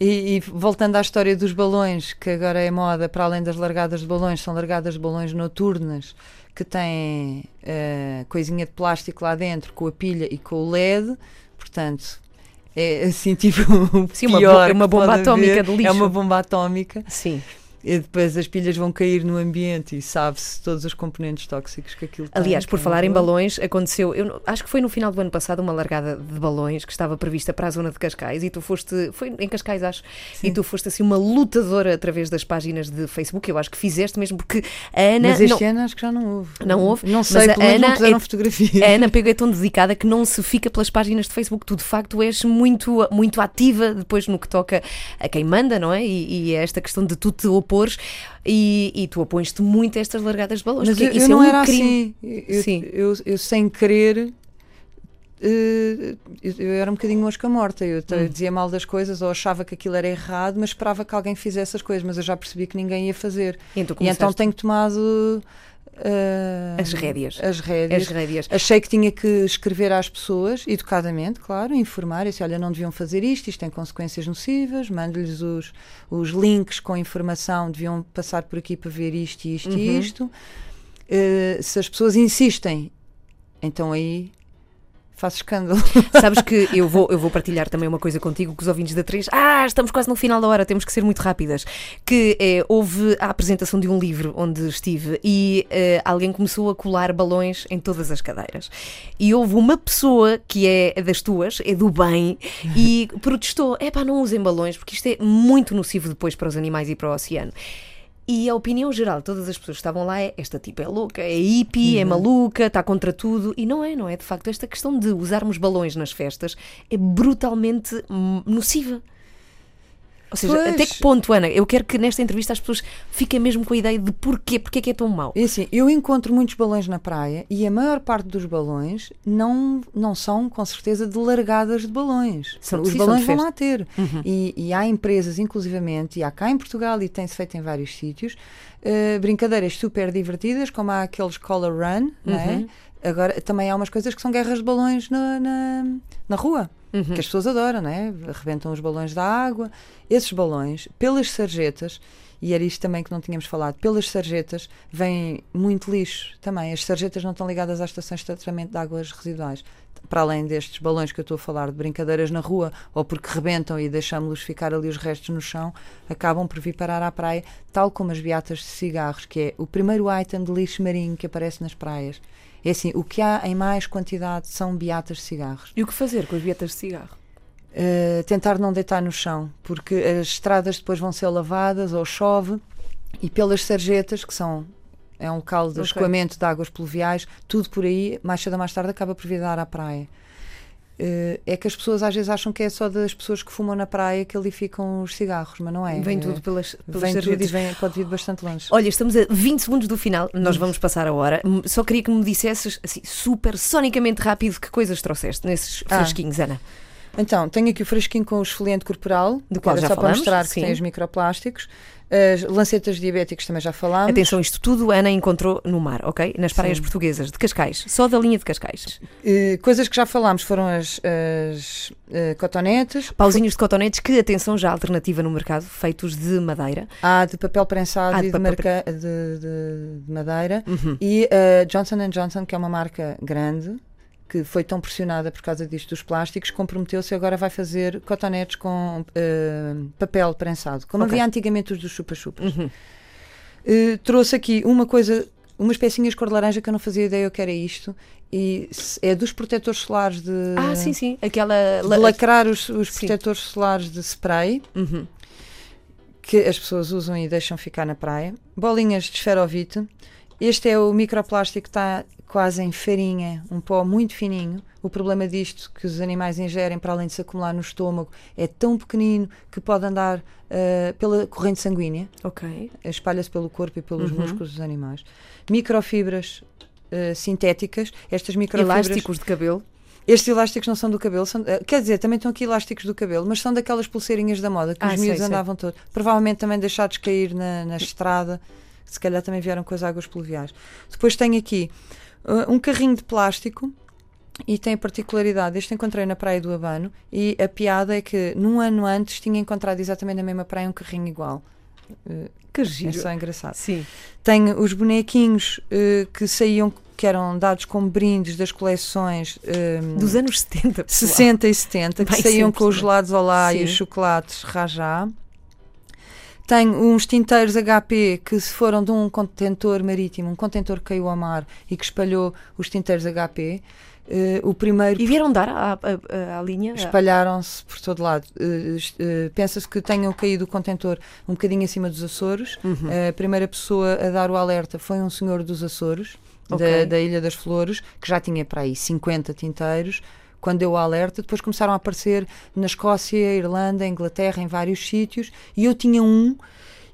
E, e voltando à história dos balões, que agora é moda, para além das largadas de balões, são largadas de balões noturnas que têm eh, coisinha de plástico lá dentro com a pilha e com o LED, portanto é assim tipo Sim, uma pior bo- uma que bomba atómica haver. de lixo. É uma bomba atómica Sim. E depois as pilhas vão cair no ambiente e sabe-se todos os componentes tóxicos que aquilo tem, Aliás, por é falar em balões, aconteceu, eu não- acho que foi no final do ano passado, uma largada de balões que estava prevista para a zona de Cascais e tu foste, foi em Cascais, acho, e tu foste assim uma lutadora através das páginas de Facebook. Eu acho que fizeste mesmo porque a Ana. Mas não- este ano acho que já não houve. Não houve? Não Mas sei, a pelo menos Ana não puseram é- fotografias. A Ana Pego é tão dedicada que não se fica pelas páginas de Facebook. Tu, de facto, és muito, muito ativa depois no que toca a quem manda, não é? E, e é esta questão de tu te opores e, e tu opões-te muito a estas largadas de balões. Mas eu, isso eu não é um era crime. assim. Eu, Sim. Eu, eu, sem querer. eh, eu, era um bocadinho mosca morta. Eu, Hum. dizia mal das coisas ou achava que aquilo era errado, mas esperava que alguém fizesse as coisas. Mas eu já percebi que ninguém ia fazer. E então, E então tenho tomado. Eh, as rédeas. As rédeas. As rédeas. Achei que tinha que escrever às pessoas, educadamente, claro, informar, assim, olha, não deviam fazer isto, isto tem consequências nocivas, mando-lhes os, os links com informação, deviam passar por aqui para ver isto, isto Uhum. e isto. Eh, se as pessoas insistem, então aí faço escândalo. Sabes que eu vou, eu vou partilhar também uma coisa contigo que os ouvintes da 3. Ah, estamos quase no final da hora, temos que ser muito rápidas. Que é, houve a apresentação de um livro onde estive e eh, alguém começou a colar balões em todas as cadeiras. E houve uma pessoa que é das tuas, é do bem, e protestou: é pá, não usem balões porque isto é muito nocivo depois para os animais e para o oceano. E a opinião geral de todas as pessoas que estavam lá é esta tipo é louca, é hippie, é maluca, está contra tudo. E não é, não é? De facto, esta questão de usarmos balões nas festas é brutalmente hum, nociva. Ou seja, Pois. até que ponto, Ana? Eu quero que nesta entrevista as pessoas fiquem mesmo com a ideia de porquê, porque é que é tão mau. E assim, eu encontro muitos balões na praia e a maior parte dos balões não, não são, com certeza, de largadas de balões. São- Os balões vão lá ter. E, e há empresas, inclusivamente, e há cá em Portugal e tem-se feito em vários sítios, eh, brincadeiras super divertidas, como há aqueles color run, não é? Uhum. Agora, também há umas coisas que são guerras de balões na, na, na rua, Uhum. que as pessoas adoram, não é? Arrebentam os balões da água. Esses balões, pelas sarjetas, e era isto também que não tínhamos falado, pelas sarjetas vem muito lixo também. As sarjetas não estão ligadas às estações de tratamento de águas residuais. Para além destes balões que eu estou a falar de brincadeiras na rua, ou porque rebentam e deixamos-los ficar ali os restos no chão, acabam por vir parar à praia, tal como as beatas de cigarros, que é o primeiro item de lixo marinho que aparece nas praias. É assim, o que há em mais quantidade são beatas de cigarros. E o que fazer com as vietas de cigarro? Uh, tentar não deitar no chão, porque as estradas depois vão ser lavadas ou chove e pelas sarjetas, que são é um local de Ok. escoamento de águas pluviais, tudo por aí, mais cedo ou mais tarde, acaba por vir dar à praia. Uh, é que as pessoas às vezes acham que é só das pessoas que fumam na praia que ali ficam os cigarros, mas não é. Vem tudo pelas, pelas vem tudo e vem, pode vir bastante longe. Olha, estamos a 20 segundos do final, nós vamos passar a hora. Só queria que me dissesses, assim, super sonicamente rápido, que coisas trouxeste nesses Ah. fresquinhos, Ana. Então, tenho aqui o fresquinho com o esfoliante corporal, Do que qual já só falamos, para mostrar que sim. tem os microplásticos. As lancetas diabéticas também já falámos. Atenção, isto tudo Ana encontrou no mar, ok? Nas praias Sim. portuguesas, de Cascais, só da linha de Cascais. Eh, coisas que já falámos foram as, as eh, cotonetes. Pauzinhos de cotonetes, que atenção já alternativa no mercado, feitos de madeira. Há de papel prensado Ah, de e de, marca, de, de- de madeira. Uhum. E a Johnson Johnson, que é uma marca grande, que foi tão pressionada por causa disto dos plásticos, comprometeu-se e agora vai fazer cotonetes com eh, papel prensado, como Ok. havia antigamente os dos chupa-chupas. Uhum. Eh, trouxe aqui uma coisa, umas pecinhas cor de laranja que eu não fazia ideia o que era isto. E é dos protetores solares de, Ah, sim, sim, aquela... de la- lacrar os, os protetores solares de spray Uhum. que as pessoas usam e deixam ficar na praia. Bolinhas de esferovite. Este é o microplástico que está quase em farinha, um pó muito fininho. O problema disto que os animais ingerem, para além de se acumular no estômago, é tão pequenino que pode andar uh, pela corrente sanguínea. Ok. Espalha-se pelo corpo e pelos uhum. músculos dos animais. Microfibras uh, sintéticas. Estas microfibras. Elásticos de cabelo. Estes elásticos não são do cabelo, são, uh, quer dizer, também estão aqui elásticos do cabelo, mas são daquelas pulseirinhas da moda que ah, os miúdos sei, andavam todos. Provavelmente também deixados cair na, na estrada, se calhar também vieram com as águas pluviais. Depois tenho aqui uh, um carrinho de plástico e tem a particularidade, este encontrei na praia do Abano e a piada é que num ano antes tinha encontrado exatamente na mesma praia um carrinho igual. Uh, que giro. É só engraçado. Sim. Tem os bonequinhos uh, que saíam que eram dados como brindes das coleções um, dos anos 70, 60 e 70, que Bem saíam simples, com os gelados Olá e os chocolates Rajá. Tenho uns tinteiros HP que foram de um contentor marítimo, um contentor que caiu ao mar e que espalhou os tinteiros HP. Uh, o primeiro e vieram dar à, à, à linha? Espalharam-se por todo lado. Uh, uh, Pensa-se que tenham caído o contentor um bocadinho acima dos Açores. Uhum. a primeira pessoa a dar o alerta foi um senhor dos Açores okay. da, da, Ilha das Flores, que já tinha para aí 50 tinteiros. Quando deu o alerta, depois começaram a aparecer na Escócia, Irlanda, Inglaterra, em vários sítios, e eu tinha um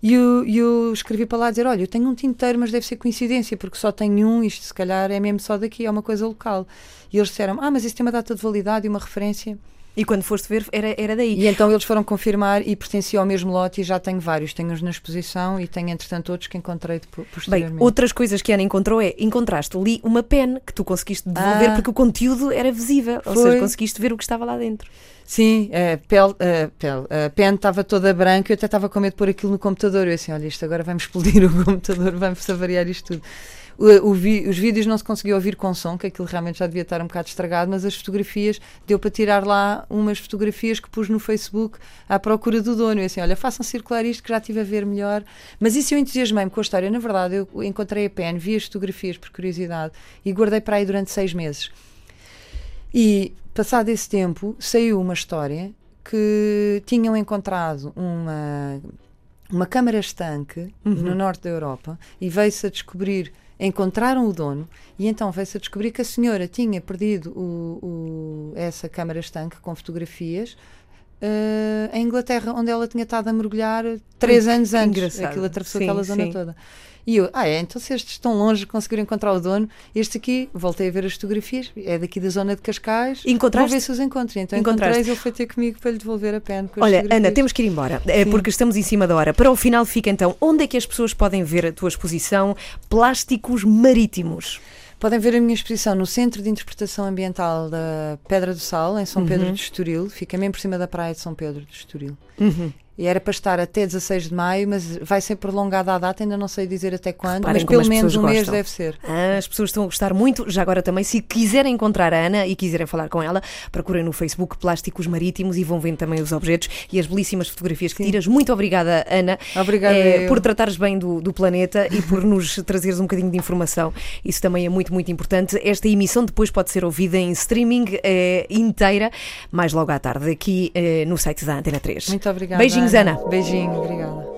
e eu, eu, escrevi para lá dizer: Olha, eu tenho um tinteiro, mas deve ser coincidência, porque só tenho um, isto se calhar é mesmo só daqui, é uma coisa local. E eles disseram: Ah, mas isso tem uma data de validade e uma referência. E quando foste ver, era, era daí. E então eles foram confirmar e pertenciam ao mesmo lote e já tenho vários. Tenho-os na exposição e tenho, entretanto, outros que encontrei posteriormente. Bem, outras coisas que a Ana encontrou é, encontraste ali uma pen que tu conseguiste devolver ah, porque o conteúdo era visível. Foi. Ou seja, conseguiste ver o que estava lá dentro. Sim, a, pele, a, pele, a pen estava toda branca, eu até estava com medo de pôr aquilo no computador. Eu assim, olha, isto agora vai-me explodir o computador, vai-me avariar isto tudo o, o vi, os vídeos não se conseguia ouvir com som, que aquilo realmente já devia estar um bocado estragado, mas as fotografias, deu para tirar lá umas fotografias que pus no Facebook à procura do dono. E assim, olha, façam circular isto que já estive a ver melhor. Mas isso eu entusiasmei-me com a história. Na verdade, eu encontrei a pen, vi as fotografias por curiosidade e guardei para aí durante seis meses. E, passado esse tempo, saiu uma história que tinham encontrado uma uma câmara estanque uhum. no norte da Europa e veio-se a descobrir encontraram o dono e então veio-se a descobrir que a senhora tinha perdido o, o, essa câmara estanque com fotografias uh, em Inglaterra, onde ela tinha estado a mergulhar três anos antes. Engraçado. Aquilo atravessou sim, aquela zona sim. toda. E eu, ah, é, então se estes estão longe conseguiram encontrar o dono, este aqui, voltei a ver as fotografias, é daqui da zona de Cascais. Encontraste? Vou ver se os encontro. Então encontrei ele foi ter comigo para lhe devolver a pena. Olha, Ana, temos que ir embora, é porque estamos em cima da hora. Para o final fica então, onde é que as pessoas podem ver a tua exposição Plásticos Marítimos? Podem ver a minha exposição no Centro de Interpretação Ambiental da Pedra do Sal, em São Pedro uhum. de Estoril. Fica mesmo por cima da praia de São Pedro de Estoril. Uhum e era para estar até 16 de maio, mas vai ser prolongada a data, ainda não sei dizer até quando, Reparem mas pelo menos um mês deve ser. Ah, as pessoas estão a gostar muito, já agora também, se quiserem encontrar a Ana e quiserem falar com ela, procurem no Facebook Plásticos Marítimos e vão vendo também os objetos e as belíssimas fotografias que Sim. tiras. Muito obrigada, Ana, obrigada é, por tratares bem do, do planeta e por nos trazeres um bocadinho de informação. Isso também é muito, muito importante. Esta emissão depois pode ser ouvida em streaming é, inteira, mais logo à tarde, aqui é, no site da Antena 3. Muito obrigada. Beijinhos, Ana. Beijinho, obrigada.